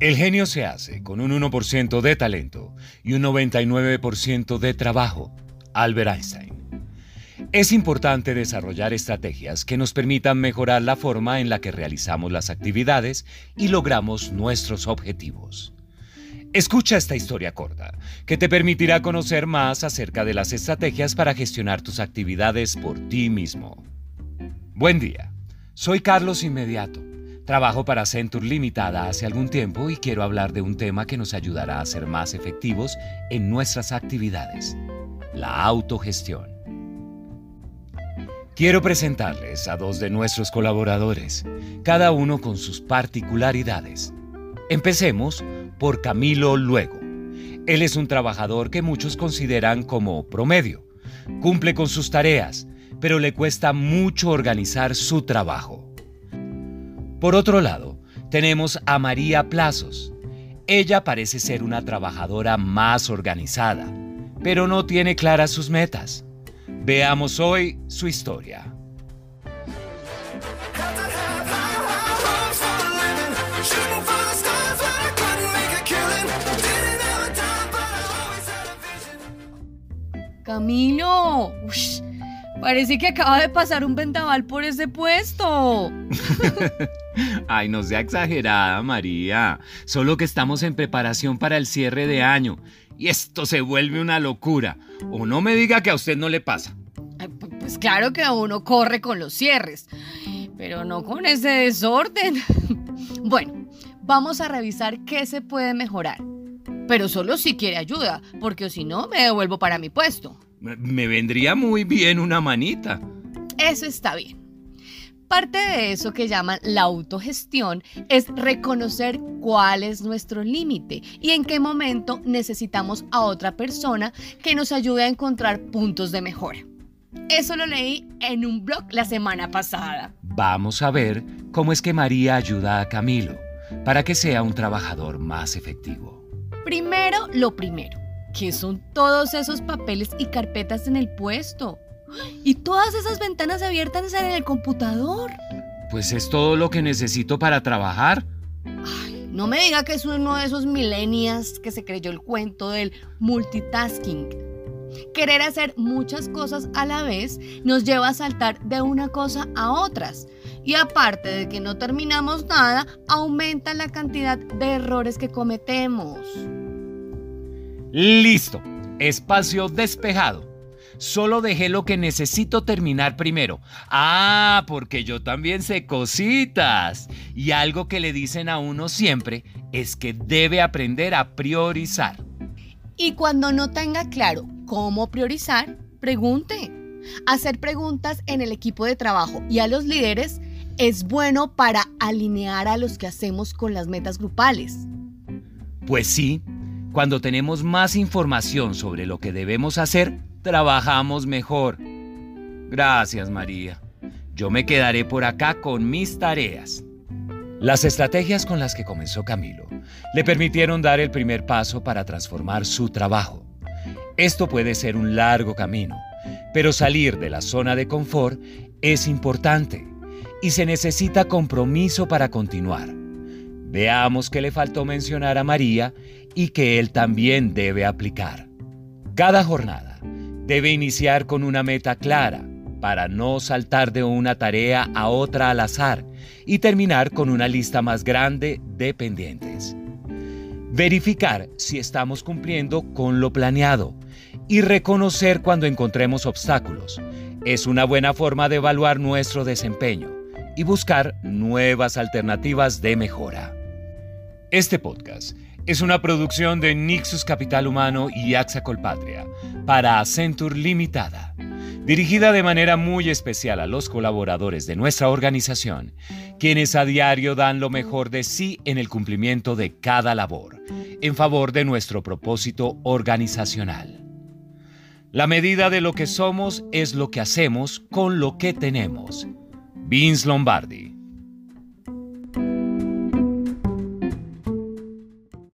El genio se hace con un 1% de talento y un 99% de trabajo. Albert Einstein. Es importante desarrollar estrategias que nos permitan mejorar la forma en la que realizamos las actividades y logramos nuestros objetivos. Escucha esta historia corta, que te permitirá conocer más acerca de las estrategias para gestionar tus actividades por ti mismo. Buen día, soy Carlos Inmediato. Trabajo para Centur Limitada hace algún tiempo y quiero hablar de un tema que nos ayudará a ser más efectivos en nuestras actividades, la autogestión. Quiero presentarles a dos de nuestros colaboradores, cada uno con sus particularidades. Empecemos por Camilo Luego. Él es un trabajador que muchos consideran como promedio. Cumple con sus tareas, pero le cuesta mucho organizar su trabajo. Por otro lado, tenemos a María Plazos. Ella parece ser una trabajadora más organizada, pero no tiene claras sus metas. Veamos hoy su historia. Camilo, ush, parece que acaba de pasar un vendaval por ese puesto. Ay, no sea exagerada, María. Solo que estamos en preparación para el cierre de año. Y esto se vuelve una locura. O no me diga que a usted no le pasa. Pues claro que uno corre con los cierres, pero no con ese desorden. Bueno, vamos a revisar qué se puede mejorar. Pero solo si quiere ayuda, porque si no me devuelvo para mi puesto. Me- vendría muy bien una manita. Eso está bien. Parte de eso que llaman la autogestión es reconocer cuál es nuestro límite y en qué momento necesitamos a otra persona que nos ayude a encontrar puntos de mejora. Eso lo leí en un blog la semana pasada. Vamos a ver cómo es que María ayuda a Camilo para que sea un trabajador más efectivo. Primero, lo primero, que son todos esos papeles y carpetas en el puesto. Y todas esas ventanas abiertas en el computador. Pues es todo lo que necesito para trabajar. Ay, no me diga que es uno de esos millennials que se creyó el cuento del multitasking. Querer hacer muchas cosas a la vez nos lleva a saltar de una cosa a otras. Y aparte de que no terminamos nada, aumenta la cantidad de errores que cometemos. Listo. Espacio despejado. Solo dejé lo que necesito terminar primero. Ah, porque yo también sé cositas. Y algo que le dicen a uno siempre es que debe aprender a priorizar. Y cuando no tenga claro cómo priorizar, pregunte. Hacer preguntas en el equipo de trabajo y a los líderes es bueno para alinear a los que hacemos con las metas grupales. Pues sí, cuando tenemos más información sobre lo que debemos hacer, trabajamos mejor. Gracias, María. Yo me quedaré por acá con mis tareas. Las estrategias con las que comenzó Camilo le permitieron dar el primer paso para transformar su trabajo. Esto puede ser un largo camino, pero salir de la zona de confort es importante y se necesita compromiso para continuar. Veamos qué le faltó mencionar a María y que él también debe aplicar. Cada jornada debe iniciar con una meta clara para no saltar de una tarea a otra al azar y terminar con una lista más grande de pendientes. Verificar si estamos cumpliendo con lo planeado y reconocer cuando encontremos obstáculos. Es una buena forma de evaluar nuestro desempeño y buscar nuevas alternativas de mejora. Este podcast es una producción de Nixus Capital Humano y AXA Colpatria para Accenture Limitada, dirigida de manera muy especial a los colaboradores de nuestra organización, quienes a diario dan lo mejor de sí en el cumplimiento de cada labor, en favor de nuestro propósito organizacional. La medida de lo que somos es lo que hacemos con lo que tenemos. Vince Lombardi